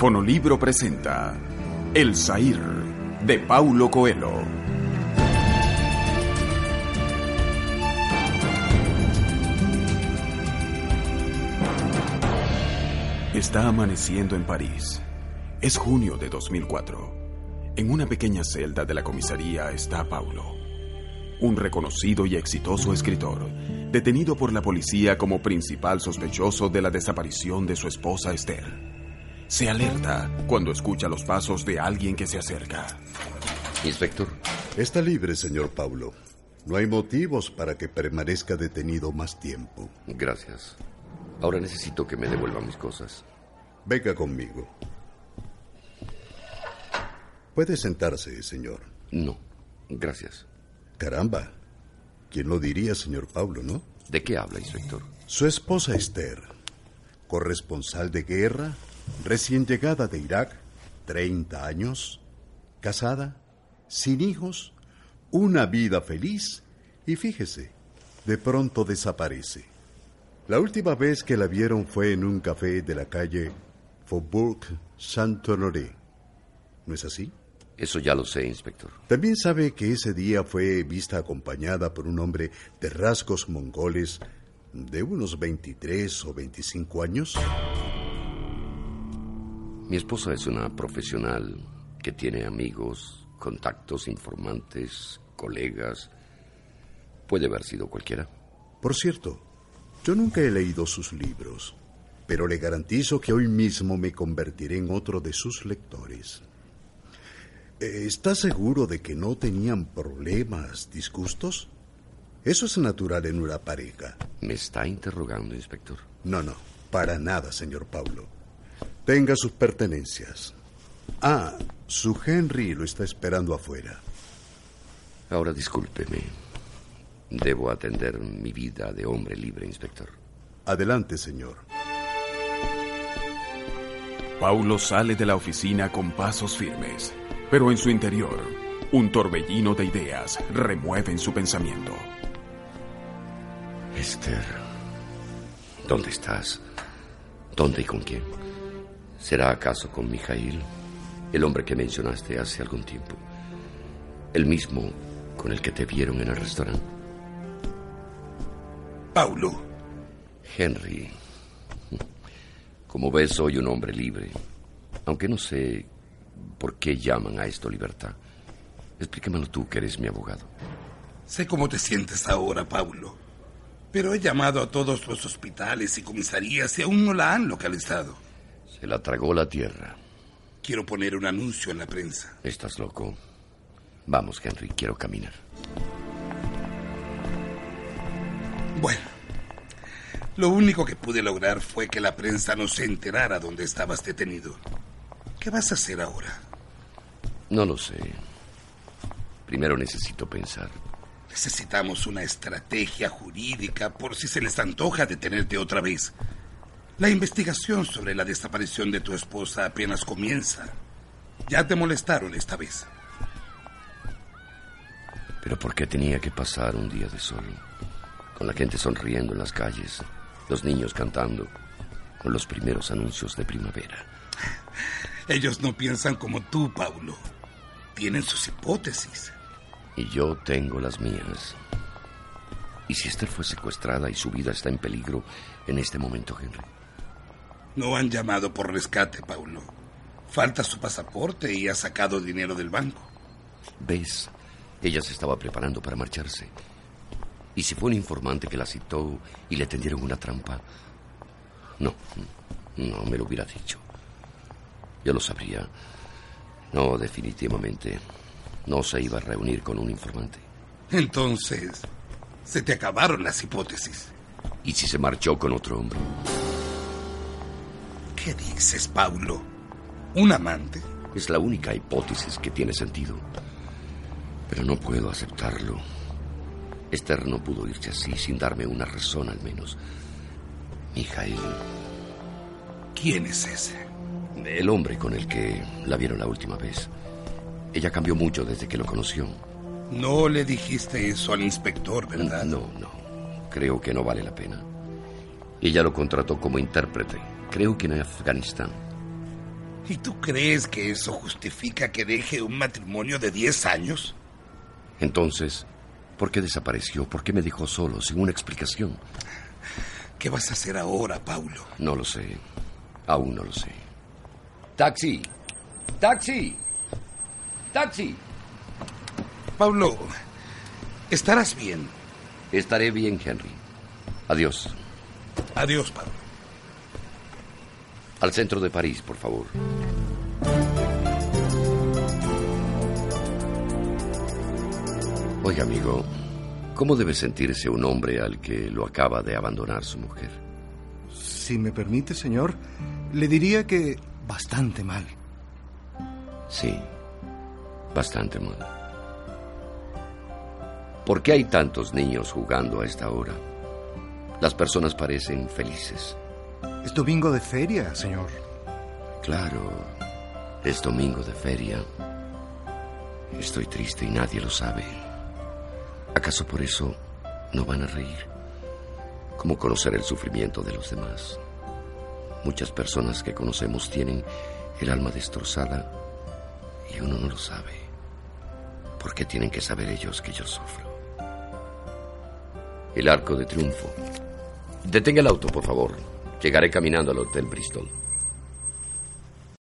Fonolibro presenta El Zahir de Paulo Coelho. Está amaneciendo en París. Es junio de 2004. En una pequeña celda de la comisaría está Paulo, un reconocido y exitoso escritor, detenido por la policía como principal sospechoso de la desaparición de su esposa Esther. Se alerta cuando escucha los pasos de alguien que se acerca. Inspector. Está libre, señor Paulo. No hay motivos para que permanezca detenido más tiempo. Gracias. Ahora necesito que me devuelva mis cosas. Venga conmigo. Puede sentarse, señor. No, gracias. Caramba. ¿Quién lo diría, señor Paulo, no? ¿De qué habla, inspector? Su esposa Esther, corresponsal de guerra, recién llegada de Irak, 30 años, casada, sin hijos, una vida feliz y fíjese, de pronto desaparece. La última vez que la vieron fue en un café de la calle Faubourg Saint-Honoré. ¿No es así? Eso ya lo sé, inspector. También sabe que ese día fue vista acompañada por un hombre de rasgos mongoles de unos 23 o 25 años. Mi esposa es una profesional que tiene amigos, contactos, informantes, colegas. Puede haber sido cualquiera. Por cierto, yo nunca he leído sus libros, pero le garantizo que hoy mismo me convertiré en otro de sus lectores. Eh, ¿Está seguro de que no tenían problemas, disgustos? Eso es natural en una pareja. ¿Me está interrogando, inspector? No, no, para nada, señor Paulo. Tenga sus pertenencias. Ah, su Henry lo está esperando afuera. Ahora discúlpeme. Debo atender mi vida de hombre libre, inspector. Adelante, señor. Paulo sale de la oficina con pasos firmes, pero en su interior, un torbellino de ideas remueve en su pensamiento. Esther, ¿dónde estás? ¿Dónde y con quién? ¿Será acaso con Mijail, el hombre que mencionaste hace algún tiempo? El mismo con el que te vieron en el restaurante. Paulo. Henry. Como ves, soy un hombre libre. Aunque no sé por qué llaman a esto libertad. Explícamelo tú, que eres mi abogado. Sé cómo te sientes ahora, Paulo. Pero he llamado a todos los hospitales y comisarías y aún no la han localizado. Se la tragó la tierra. Quiero poner un anuncio en la prensa. ¿Estás loco? Vamos, Henry, quiero caminar. Bueno, lo único que pude lograr fue que la prensa no se enterara dónde estabas detenido. ¿Qué vas a hacer ahora? No lo sé. Primero necesito pensar. Necesitamos una estrategia jurídica por si se les antoja detenerte otra vez. La investigación sobre la desaparición de tu esposa apenas comienza. Ya te molestaron esta vez. Pero ¿por qué tenía que pasar un día de sol? Con la gente sonriendo en las calles, los niños cantando, con los primeros anuncios de primavera. Ellos no piensan como tú, Paulo. Tienen sus hipótesis. Y yo tengo las mías. ¿Y si Esther fue secuestrada y su vida está en peligro en este momento, Henry? No han llamado por rescate, Paulo. Falta su pasaporte y ha sacado dinero del banco. ¿Ves? Ella se estaba preparando para marcharse. ¿Y si fue un informante que la citó y le tendieron una trampa? No, no me lo hubiera dicho. Yo lo sabría. No, definitivamente. No se iba a reunir con un informante. Entonces, se te acabaron las hipótesis. ¿Y si se marchó con otro hombre? ¿Qué dices, Paulo? ¿Un amante? Es la única hipótesis que tiene sentido. Pero no puedo aceptarlo. Esther no pudo irse así sin darme una razón al menos. Mijail. ¿Quién es ese? El hombre con el que la vieron la última vez. Ella cambió mucho desde que lo conoció. No le dijiste eso al inspector, ¿verdad? No, no. Creo que no vale la pena. Ella lo contrató como intérprete, creo que en Afganistán. ¿Y tú crees que eso justifica que deje un matrimonio de 10 años? Entonces, ¿por qué desapareció? ¿Por qué me dejó solo, sin una explicación? ¿Qué vas a hacer ahora, Paulo? No lo sé. Aún no lo sé. ¡Taxi! ¡Taxi! ¡Taxi! Paulo, estarás bien. Estaré bien, Henry. Adiós. Adiós, Paulo. Al centro de París, por favor. Oiga, amigo, ¿cómo debe sentirse un hombre al que lo acaba de abandonar su mujer? Si me permite, señor, le diría que bastante mal. Sí, bastante mal. ¿Por qué hay tantos niños jugando a esta hora? Las personas parecen felices. Es domingo de feria, señor. Claro, es domingo de feria. Estoy triste y nadie lo sabe. ¿Acaso por eso no van a reír? ¿Cómo conocer el sufrimiento de los demás? Muchas personas que conocemos tienen el alma destrozada y uno no lo sabe. ¿Por qué tienen que saber ellos que yo sufro? El arco de triunfo. Detenga el auto, por favor. Llegaré caminando al Hotel Bristol.